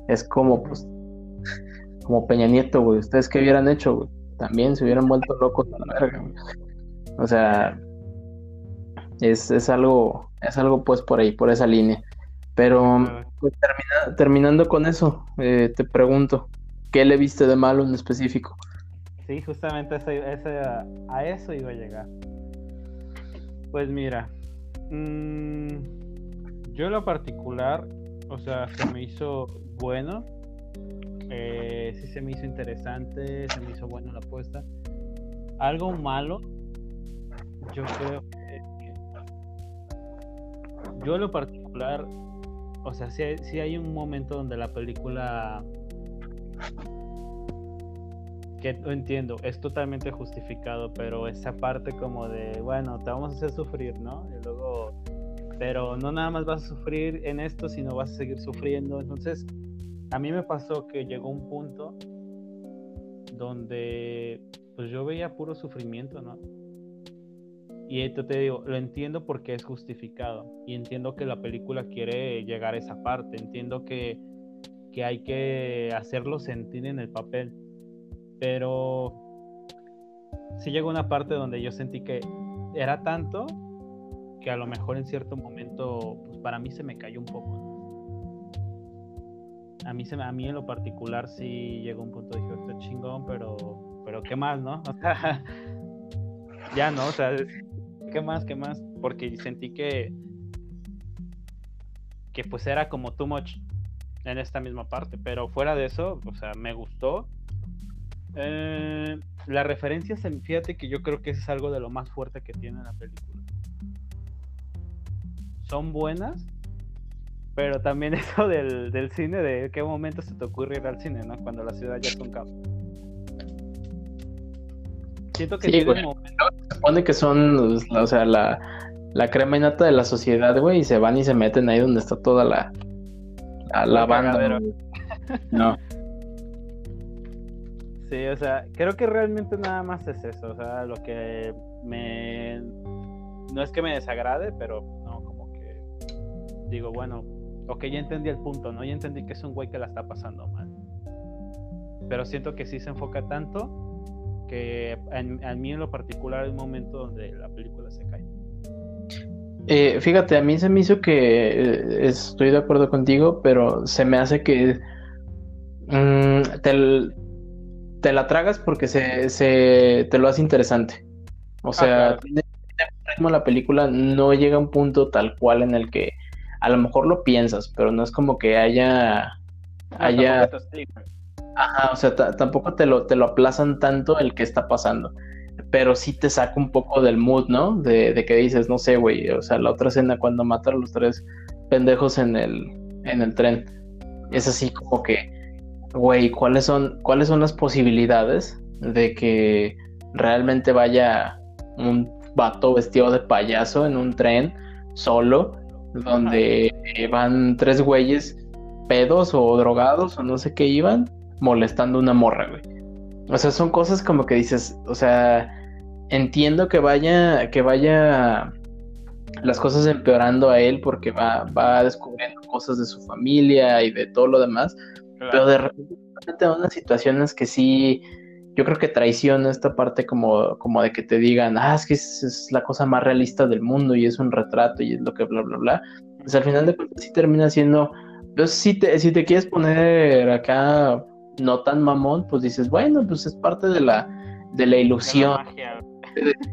Es como, pues, como Peña Nieto. ¿Ustedes qué hubieran hecho? También se hubieran vuelto locos a la verga. O sea, es, es algo, es algo pues por ahí, por esa línea. Pero pues, terminando con eso, eh, te pregunto, ¿qué le viste de malo en específico? Sí, justamente a eso iba a llegar. Pues mira, mm, yo en lo particular, o sea, se me hizo bueno, eh, sí se me hizo interesante, se me hizo bueno la apuesta. Algo malo, yo creo que yo en lo particular o sea, sí, hay un momento donde la película que entiendo, es totalmente justificado, pero esa parte como de, bueno, te vamos a hacer sufrir, ¿no? Y luego, pero no nada más vas a sufrir en esto, sino vas a seguir sufriendo. Entonces, a mí me pasó que llegó un punto donde pues yo veía puro sufrimiento, ¿no? Y esto te digo, lo entiendo porque es justificado. Y entiendo que la película quiere llegar a esa parte. Entiendo que, que hay que hacerlo sentir en el papel. Pero sí llegó una parte donde yo sentí que era tanto que a lo mejor en cierto momento, pues para mí se me cayó un poco. A mí, se, a mí en lo particular sí llegó un punto, dije, esto chingón, pero pero ¿qué más, no? [LAUGHS] Ya no, o sea, ¿qué más, qué más? Porque sentí que, que pues era como too much en esta misma parte, pero fuera de eso, o sea, me gustó. Eh, las referencias, fíjate que yo creo que eso es algo de lo más fuerte que tiene la película. Son buenas, pero también [LAUGHS] eso del, del, cine, de qué momento se te ocurre ir al cine, ¿no? Cuando la ciudad ya es un caos. Siento que sí, Se supone que son, o sea, la, la crema innata de la sociedad, güey, y se van y se meten ahí donde está toda la, la, banda. [LAUGHS] No. Sí, o sea, creo que realmente nada más es eso, o sea, lo que me... No es que me desagrade, pero no, como que digo, bueno, ok, ya entendí el punto, ¿no? Ya entendí que es un güey que la está pasando mal. Pero siento que sí se enfoca tanto que en, a mí en lo particular hay un momento donde la película se cae. Eh, fíjate, a mí se me hizo que eh, estoy de acuerdo contigo, pero se me hace que mm, te, la tragas porque se, se, te lo hace interesante. O ah, sea, la película no llega a un punto tal cual en el que a lo mejor lo piensas, pero no es como que haya. haya... Ajá, o sea, tampoco te lo, te lo aplazan tanto el que está pasando. Pero sí te saca un poco del mood, ¿no? De, de que dices, no sé, güey. O sea, la otra escena cuando matan a los tres pendejos en el, en el tren. Es así como que, güey, ¿cuáles son, ¿cuáles son las posibilidades de que realmente vaya un vato vestido de payaso en un tren solo donde van tres güeyes pedos o drogados o no sé qué iban molestando una morra, güey. O sea, son cosas como que dices, o sea, entiendo que vaya, que vaya las cosas empeorando a él porque va, va descubriendo cosas de su familia y de todo lo demás, pero de repente unas situaciones que sí, yo creo que traiciona esta parte como, como de que te digan, ah, es que es, la cosa más realista del mundo y es un retrato y es lo que bla, bla, bla. Pues al final de cuentas sí termina siendo, pues si te, si te quieres poner acá no tan mamón, pues dices, bueno, pues es parte de la, de la ilusión,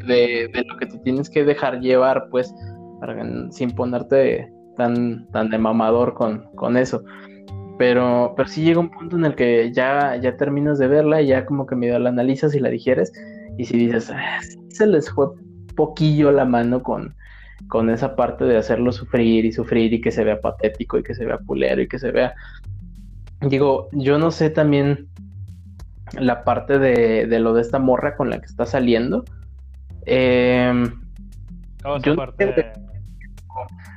de, de, lo que te tienes que dejar llevar, pues, sin ponerte tan, tan de mamador con, con eso. Pero, pero sí llega un punto en el que ya, ya terminas de verla y ya como que medio la analizas y la digieres. Y si dices, ah, se les fue poquillo la mano con, con esa parte de hacerlo sufrir y sufrir y que se vea patético y que se vea pulero y que se vea. Digo, yo no sé también la parte de, de lo de esta morra con la que está saliendo. Eh,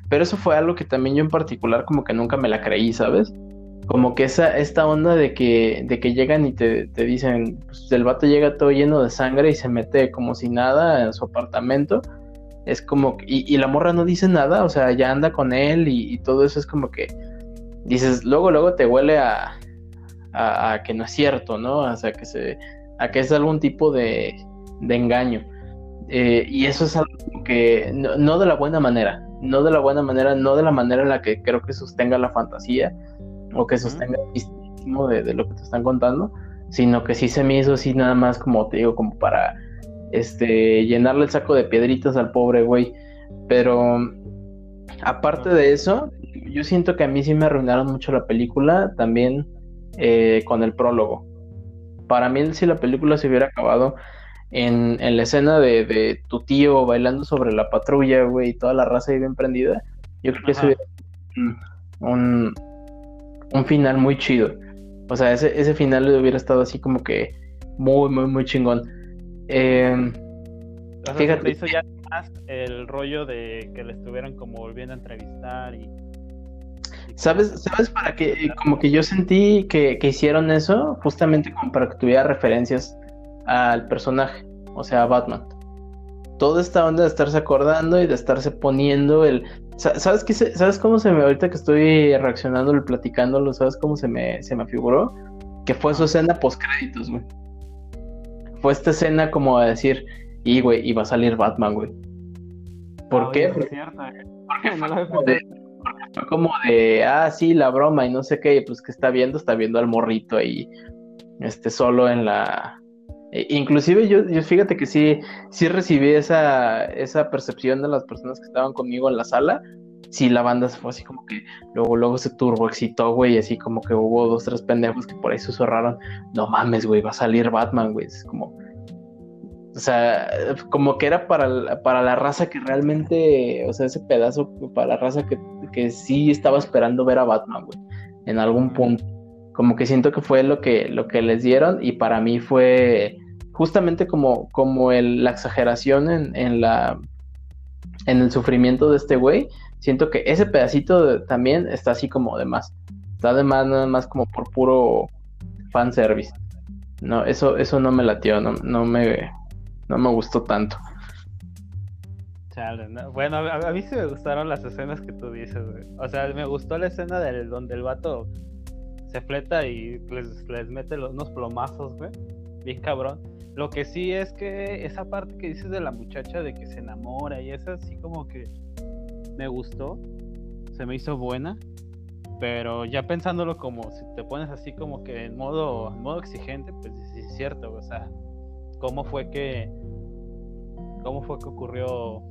Pero eso fue algo que también yo en particular como que nunca me la creí, ¿sabes? Como que esa, esta onda de que, de que llegan y te, dicen, pues el vato llega todo lleno de sangre y se mete como si nada en su apartamento. Es como, y, y la morra no dice nada, o sea, ya anda con él y, todo eso es como que dices, luego, luego te huele a, a, que no es cierto, ¿no? O sea, que se, a que es algún tipo de, de engaño. Eh, y eso es algo que no, no, de la buena manera, no de la buena manera, no de la manera en la que creo que sostenga la fantasía, o que sostenga uh de, de, lo que te están contando, sino que sí se me hizo así nada más como te digo, como para este llenarle el saco de piedritas al pobre güey. Pero aparte de eso, yo siento que a mí sí me arruinaron mucho la película también eh, con el prólogo. Para mí, si la película se hubiera acabado en, en la escena de, de, tu tío bailando sobre la patrulla, güey, y toda la raza ahí bien prendida, yo creo que eso hubiera un, un final muy chido. O sea, ese, ese final hubiera estado así como que muy, muy, muy chingón. Eh, fíjate. hizo ya más el rollo de que le estuvieran como volviendo a entrevistar y. ¿Sabes, ¿Sabes para qué? Como que yo sentí que, que hicieron eso justamente como para que tuviera referencias al personaje, o sea, a Batman toda esta onda de estarse acordando y de estarse poniendo el... ¿Sabes qué? ¿Sabes cómo se me... Ahorita que estoy reaccionando y platicándolo, ¿sabes cómo se me, se me figuró? Que fue su escena post créditos, güey. Fue esta escena como a decir, y güey, iba a salir Batman, güey. ¿Por qué? Porque, [LAUGHS] fue como de, ah, sí, la broma y no sé qué, pues que está viendo, está viendo al morrito ahí, este, solo en la, E, inclusive yo, yo fíjate que sí, sí recibí esa, esa percepción de las personas que estaban conmigo en la sala. Sí, la banda fue así como que luego, luego se turbo excitó, güey, así como que hubo dos, tres pendejos que por ahí susurraron, no mames, güey, va a salir Batman, güey. Es como, o sea, como que era para, para la raza que realmente, o sea, ese pedazo para la raza que, que sí estaba esperando ver a Batman, güey, en algún punto. Como que siento que fue lo que, lo que les dieron y para mí fue justamente como, como el, la exageración en, en, la, en el sufrimiento de este güey. Siento que ese pedacito también está así como de más. Está de más nada más como por puro fanservice. No, eso, eso no me latió, no, no me no me gustó tanto. Bueno, a, mí sí me gustaron las escenas que tú dices, O sea, me gustó la escena del, donde el vato se fleta y les, les mete unos plomazos, güey. Bien cabrón. Lo que sí es que esa parte que dices de la muchacha de que se enamora y esa sí como que me gustó. Se me hizo buena. Pero ya pensándolo como si te pones así como que en modo, en modo exigente, pues sí es cierto, o sea, cómo fue que cómo fue que ocurrió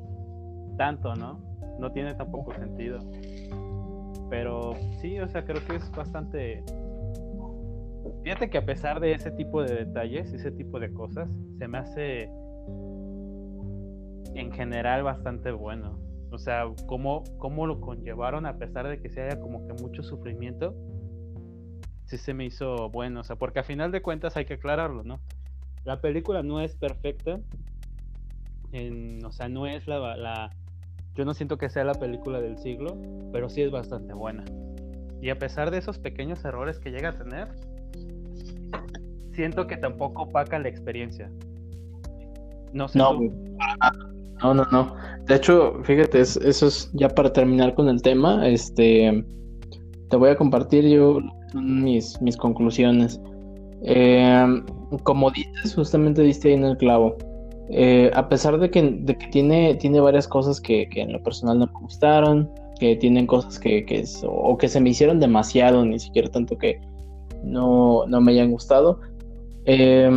tanto, ¿no? No tiene tampoco sentido. Pero sí, o sea, creo que es bastante Fíjate que a pesar de ese tipo de detalles, ese tipo de cosas, se me hace en general bastante bueno. O sea, cómo, cómo lo conllevaron a pesar de que se haya como que mucho sufrimiento, sí se me hizo bueno. O sea, porque a final de cuentas hay que aclararlo, ¿no? La película no es perfecta. o sea, no es la, Yo no siento que sea la película del siglo, pero sí es bastante buena. Y a pesar de esos pequeños errores que llega a tener, siento que tampoco opaca la experiencia. No sé. No, no, no, no. De hecho, fíjate, eso es ya para terminar con el tema. Este, te voy a compartir yo mis, mis conclusiones. Eh, como dices, justamente diste ahí en el clavo. Eh, a pesar de que, de que, tiene, tiene varias cosas que, que, en lo personal no me gustaron, que tienen cosas que, que o que se me hicieron demasiado, ni siquiera tanto que no, no me hayan gustado. Eh,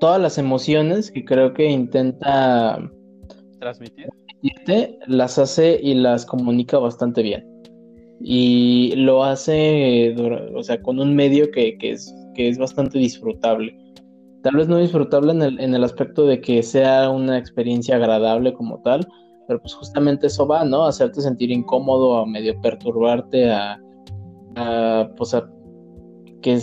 todas las emociones que creo que intenta transmitir las hace y las comunica bastante bien y lo hace, o sea, con un medio que, es, que es bastante disfrutable. Tal vez no disfrutable en el, en el aspecto de que sea una experiencia agradable como tal, pero pues justamente eso va, ¿no? Hacerte sentir incómodo, a medio perturbarte, a, pues a que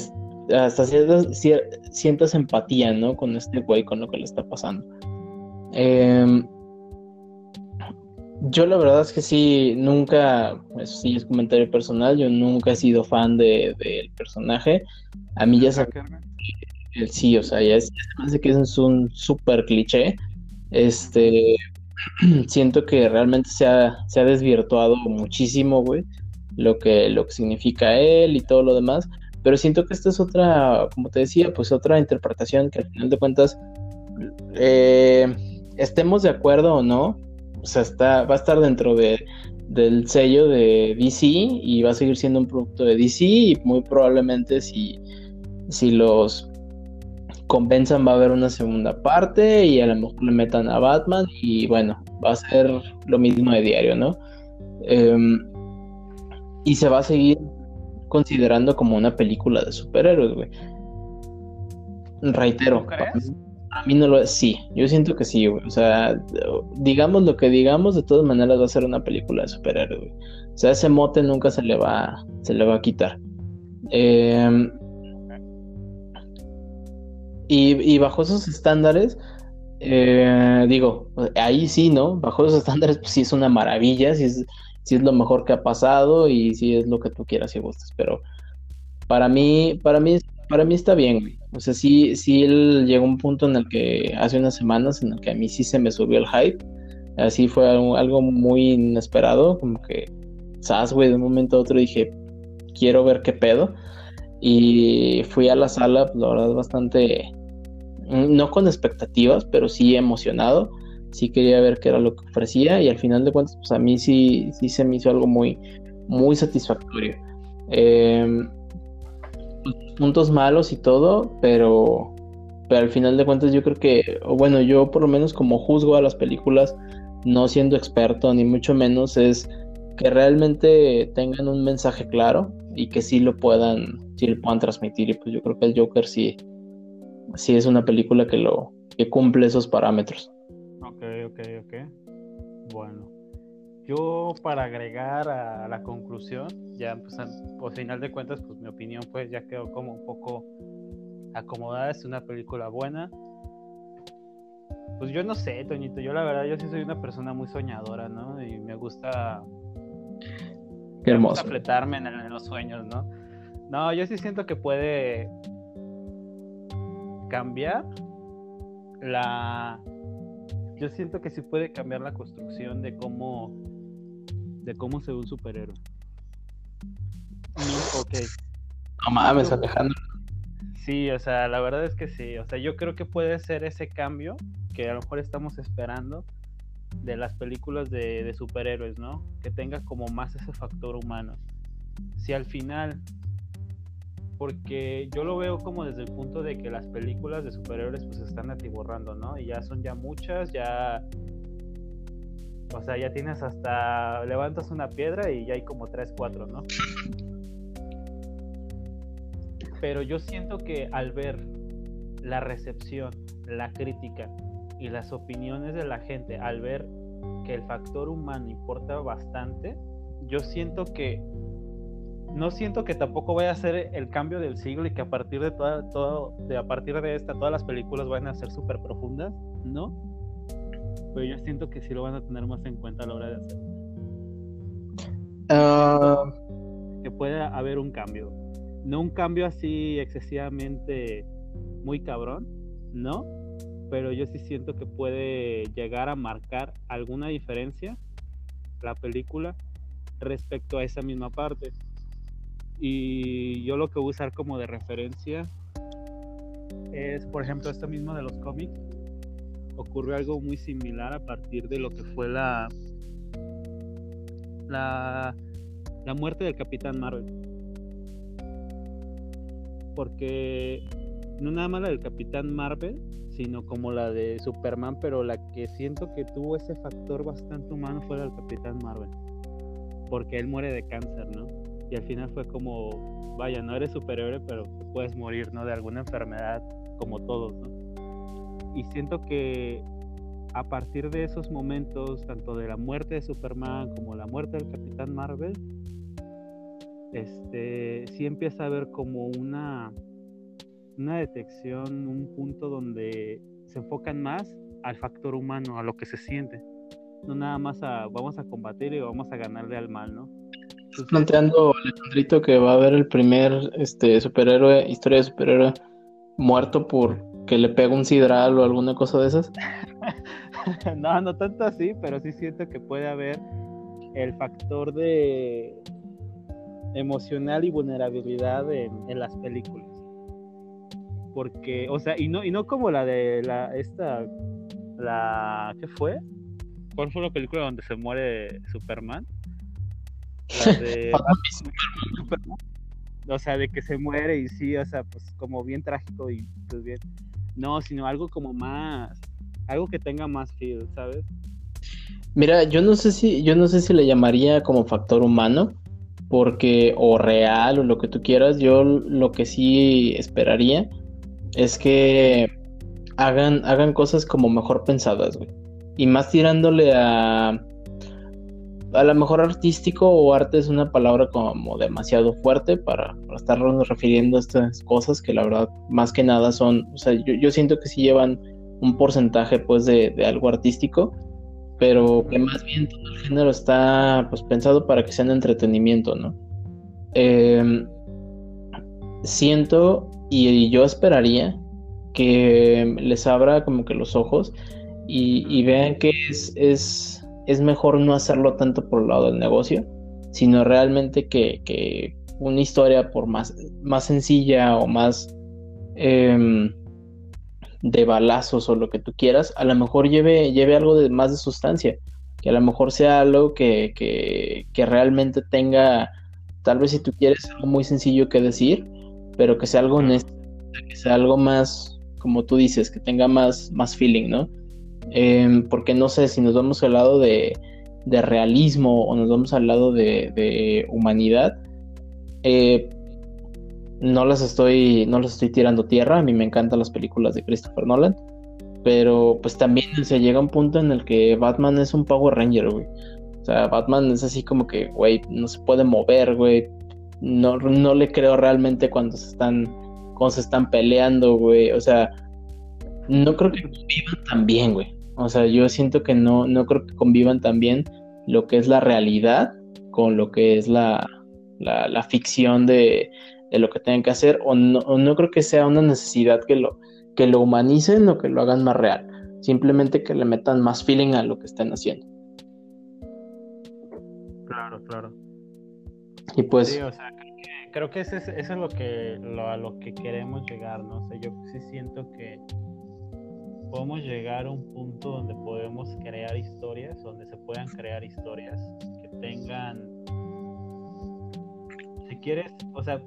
hasta sientas, empatía, ¿no? Con este güey, con lo que le está pasando. Eh, yo la verdad es que sí, nunca, eso sí es comentario personal, yo nunca he sido fan del de, personaje. A mí ya se... Sí, o sea, ya, se me hace que es un súper cliché. Este, [CLEARS THROAT] siento que realmente se ha, se ha desvirtuado muchísimo, güey, lo que, lo que significa él y todo lo demás. Pero siento que esta es otra, como te decía, pues otra interpretación que al final de cuentas, eh, estemos de acuerdo o no, o sea, está, va a estar dentro de, del sello de DC y va a seguir siendo un producto de DC y muy probablemente si, si los convenzan va a haber una segunda parte y a lo mejor le metan a Batman y bueno, va a ser lo mismo de diario, ¿no? Em, y se va a seguir considerando como una película de superhéroes, güey. Reitero, a mí no lo es. Sí, yo siento que sí, güey. O sea, digamos lo que digamos, de todas maneras va a ser una película de superhéroes, güey. O sea, ese mote nunca se le va, se le va a quitar. Em, y, bajo esos estándares, eh, digo, ahí sí, ¿no? Bajo esos [LAUGHS] estándares, pues sí es una maravilla, sí es, sí es lo mejor que ha pasado y sí es lo que tú quieras y gustes. Pero para mí, para mí, para mí está bien. O sea, sí, sí él llegó un punto en el que hace unas semanas en el que a mí sí se me subió el hype. Así fue algo, muy inesperado, como que, ¿sabes, güey? De un momento a otro dije, quiero ver qué pedo. Y fui a la sala, pues, la verdad, bastante, no con expectativas, pero sí emocionado. Sí quería ver qué era lo que ofrecía y al final de cuentas, pues a mí sí, sí se me hizo algo muy, muy satisfactorio. Eh, puntos malos y todo, pero, pero al final de cuentas yo creo que, bueno, yo por lo menos como juzgo a las películas, no siendo experto ni mucho menos, es que realmente tengan un mensaje claro y que sí lo puedan, sí lo puedan transmitir. Y pues yo creo que el Joker sí, sí es una película que lo, que cumple esos parámetros. Ok, ok. Bueno. Yo para agregar a la conclusión, ya pues por final de cuentas, pues mi opinión pues ya quedó como un poco acomodada, es una película buena. Pues yo no sé, Toñito, yo la verdad yo sí soy una persona muy soñadora, ¿no? Y me gusta Qué hermoso. Me gusta en, en los sueños, ¿no? No, yo sí siento que puede cambiar la yo siento que sí puede cambiar la construcción de cómo de cómo se ve un superhéroe. ok. No mames, Alejandro. Sí, o sea, la verdad es que sí. O sea, yo creo que puede ser ese cambio que a lo mejor estamos esperando de las películas de, de superhéroes, ¿no? Que tenga como más ese factor humano. Si al final porque yo lo veo como desde el punto de que las películas de superhéroes pues están atiborrando, ¿no? Y ya son ya muchas, ya o sea, ya tienes hasta levantas una piedra y ya hay como tres, cuatro, ¿no? [LAUGHS] Pero yo siento que al ver la recepción, la crítica y las opiniones de la gente, al ver que el factor humano importa bastante, yo siento que no siento que tampoco vaya a ser el cambio del siglo y que a partir de toda, todo, de a partir de esta, todas las películas van a ser súper profundas, ¿no? Pero yo siento que sí lo van a tener más en cuenta a la hora de hacer. Ah. Que pueda haber un cambio. No un cambio así excesivamente muy cabrón, ¿no? Pero yo sí siento que puede llegar a marcar alguna diferencia la película respecto a esa misma parte. Y yo lo que voy a usar como de referencia es, por ejemplo, esto mismo de los cómics. Ocurrió algo muy similar a partir de lo que fue la, la, la muerte del Capitán Marvel. Porque no nada más la del Capitán Marvel, sino como la de Superman, pero la que siento que tuvo ese factor bastante humano fue la del Capitán Marvel. Porque él muere de cáncer, ¿no? Y al final fue como, vaya, no eres superhéroe, pero puedes morir, ¿no? De alguna enfermedad como todos, ¿no? Y siento que a partir de esos momentos, tanto de la muerte de Superman como la muerte del Capitán Marvel, este, sí empieza a haber como una, una detección, un punto donde se enfocan más al factor humano, a lo que se siente. No nada más a vamos a combatir y vamos a ganarle al mal, ¿no? Estás planteando, Alejandrito, que va a haber el primer este superhéroe, historia de superhéroe muerto por que le pega un sidral o alguna cosa de esas. [LAUGHS] no, no tanto así, pero sí siento que puede haber el factor de emocional y vulnerabilidad en, las películas. Porque, o sea, y no, y no como la de la, esta, la, ¿qué fue? ¿Cuál fue la película donde se muere Superman? [LAUGHS] o sea, de que se muere y sí, o sea, pues como bien trágico y pues bien. No, sino algo como más, algo que tenga más feel, ¿sabes? Mira, yo no sé si, yo no sé si le llamaría como factor humano, porque, o real, o lo que tú quieras, yo lo que sí esperaría es que hagan, hagan cosas como mejor pensadas, güey. Y más tirándole a a lo mejor artístico o arte es una palabra como demasiado fuerte para, estarnos refiriendo a estas cosas que la verdad más que nada son, o sea, yo, siento que sí llevan un porcentaje pues de, algo artístico, pero que más bien todo el género está pues pensado para que sea un entretenimiento, ¿no? Em, siento y, yo esperaría que les abra como que los ojos y, y vean que es, es es mejor no hacerlo tanto por el lado del negocio, sino realmente que, una historia por más, más sencilla o más em, de balazos o lo que tú quieras, a lo mejor lleve, lleve algo de más de sustancia, que a lo mejor sea algo que, que, realmente tenga, tal vez si tú quieres algo muy sencillo que decir, pero que sea algo honesto, que sea algo más, como tú dices, que tenga más, más feeling, ¿no? Em, porque no sé si nos vamos al lado de, de realismo o nos vamos al lado de, de humanidad, eh, no las estoy, no las estoy tirando tierra. A mí me encantan las películas de Christopher Nolan. Pero pues también se llega un punto en el que Batman es un Power Ranger, güey. O sea, Batman es así como que, güey, no se puede mover, güey. No, no le creo realmente cuando se están, cuando se están peleando, güey. O sea, no creo que convivan tan bien, güey. O sea, yo siento que no, no creo que convivan tan bien lo que es la realidad con lo que es la, la, la ficción de, de lo que tengan que hacer, o no, creo que sea una necesidad que lo, que lo humanicen o que lo hagan más real, simplemente que le metan más feeling a lo que están haciendo. Claro, claro. Y pues... Sí, o sea, creo que, eso, es, lo que, a lo que queremos llegar, ¿no? O sea, yo sí siento que podemos llegar a un punto donde podemos crear historias, donde se puedan crear historias que tengan, si quieres, o sea,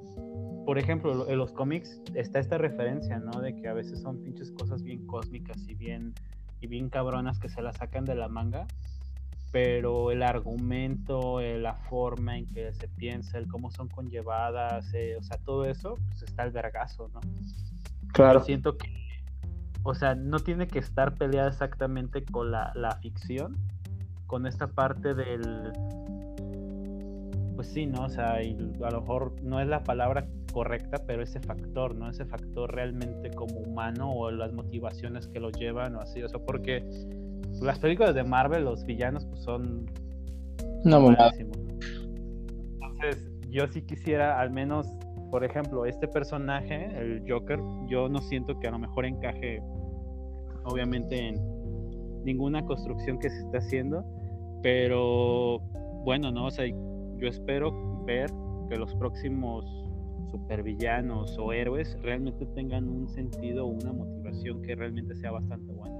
por ejemplo, en los cómics está esta referencia, ¿no? De que a veces son pinches cosas bien cósmicas y bien, y bien cabronas que se las sacan de la manga, pero el argumento, eh, la forma en que se piensa, el cómo son conllevadas, eh, o sea, todo eso, pues está el vergazo, ¿no? Claro. siento que, o sea, no tiene que estar peleada exactamente con la, la ficción, con esta parte del, pues sí, ¿no? O sea, a lo mejor no es la palabra correcta, pero ese factor, ¿no? Ese factor realmente como humano o las motivaciones que lo llevan o así, o sea, porque las películas de Marvel, los villanos, pues son... No, Entonces, yo sí quisiera al menos, por ejemplo, este personaje, el Joker, yo no siento que a lo mejor encaje, obviamente, en ninguna construcción que se esté haciendo, pero bueno, ¿no? O sea, yo espero ver que los próximos supervillanos o héroes realmente tengan un sentido una motivación que realmente sea bastante buena.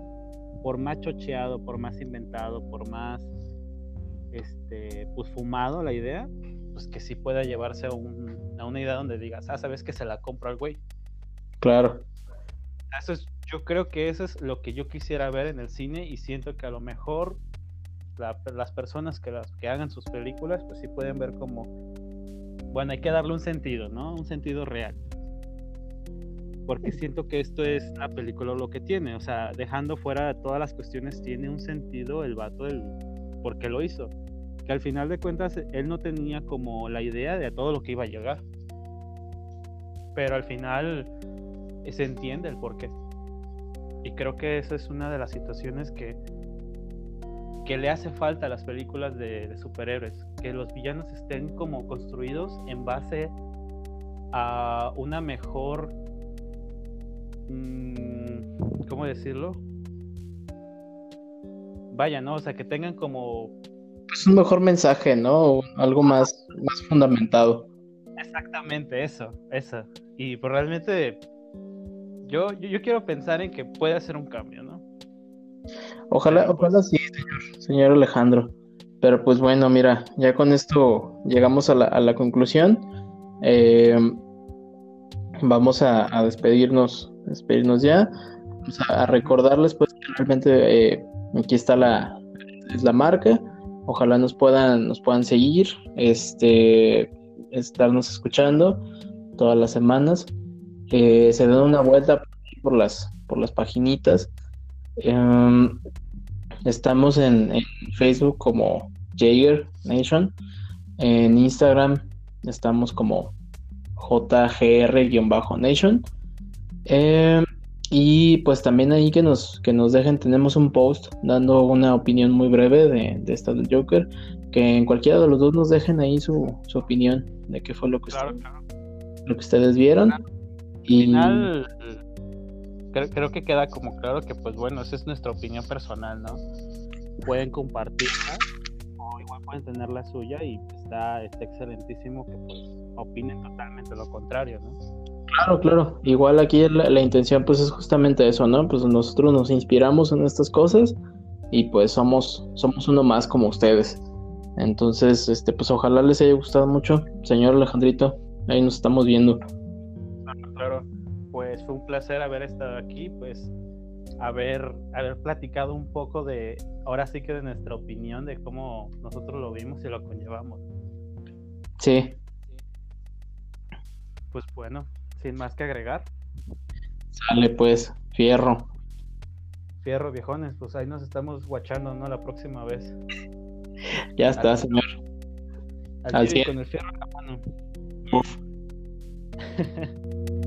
Por más chocheado, por más inventado, por más este, pues fumado la idea, pues que sí pueda llevarse a, una idea donde digas, ah, sabes que se la compro al güey. Claro. Eso es, yo creo que eso es lo que yo quisiera ver en el cine y siento que a lo mejor las personas que, las, que hagan sus películas, pues sí pueden ver como bueno, hay que darle un sentido, ¿no? Un sentido real. Porque siento que esto es la película lo que tiene, o sea, dejando fuera todas las cuestiones, tiene un sentido el vato del por qué lo hizo. Que al final de cuentas él no tenía como la idea de todo lo que iba a llegar. Pero al final se entiende el por qué. Y creo que esa es una de las situaciones que, que le hace falta a las películas de, superhéroes, que los villanos estén como construidos en base a una mejor, mm, ¿cómo decirlo? Vaya, ¿no? O sea, que tengan como... Pues un mejor mensaje, ¿no? Algo más, más fundamentado. Exactamente, eso, eso. Y pues realmente yo, yo, yo quiero pensar en que puede hacer un cambio, ¿no? Ojalá, pues ojalá sí, señor, señor Alejandro. Pero pues bueno, mira, ya con esto llegamos a la, a la conclusión. Eh, vamos a, despedirnos, despedirnos ya. Vamos a, recordarles pues que realmente eh, aquí está la, es la marca. Ojalá nos puedan, nos puedan seguir, este, estarnos escuchando todas las semanas. Eh, se den una vuelta por las, por las paginitas. Em, estamos en, Facebook como Jaeger Nation. En Instagram estamos como JGR-Nation. Y pues también ahí que nos, que nos dejen, tenemos un post dando una opinión muy breve de, de esta del Joker. Que en cualquiera de los dos nos dejen ahí su, opinión de qué fue lo que, Lo que ustedes vieron. y... final, creo, que queda como claro que, pues bueno, esa es nuestra opinión personal, ¿no? Pueden compartirla o igual pueden tener la suya y está, está excelentísimo que pues opinen totalmente lo contrario, ¿no? Claro, claro. Igual aquí la, intención pues es justamente eso, ¿no? Pues nosotros nos inspiramos en estas cosas y pues somos, somos uno más como ustedes. Entonces, este, pues ojalá les haya gustado mucho. Señor Alejandrito, ahí nos estamos viendo. claro. Pues fue un placer haber estado aquí, pues haber, haber platicado un poco de, ahora sí que de nuestra opinión de cómo nosotros lo vimos y lo conllevamos. Sí. Pues bueno, sin más que agregar. Sale pues, fierro. Fierro, viejones, pues ahí nos estamos guachando, ¿no? La próxima vez. Ya está, señor. Al con el fierro en la mano. [LAUGHS]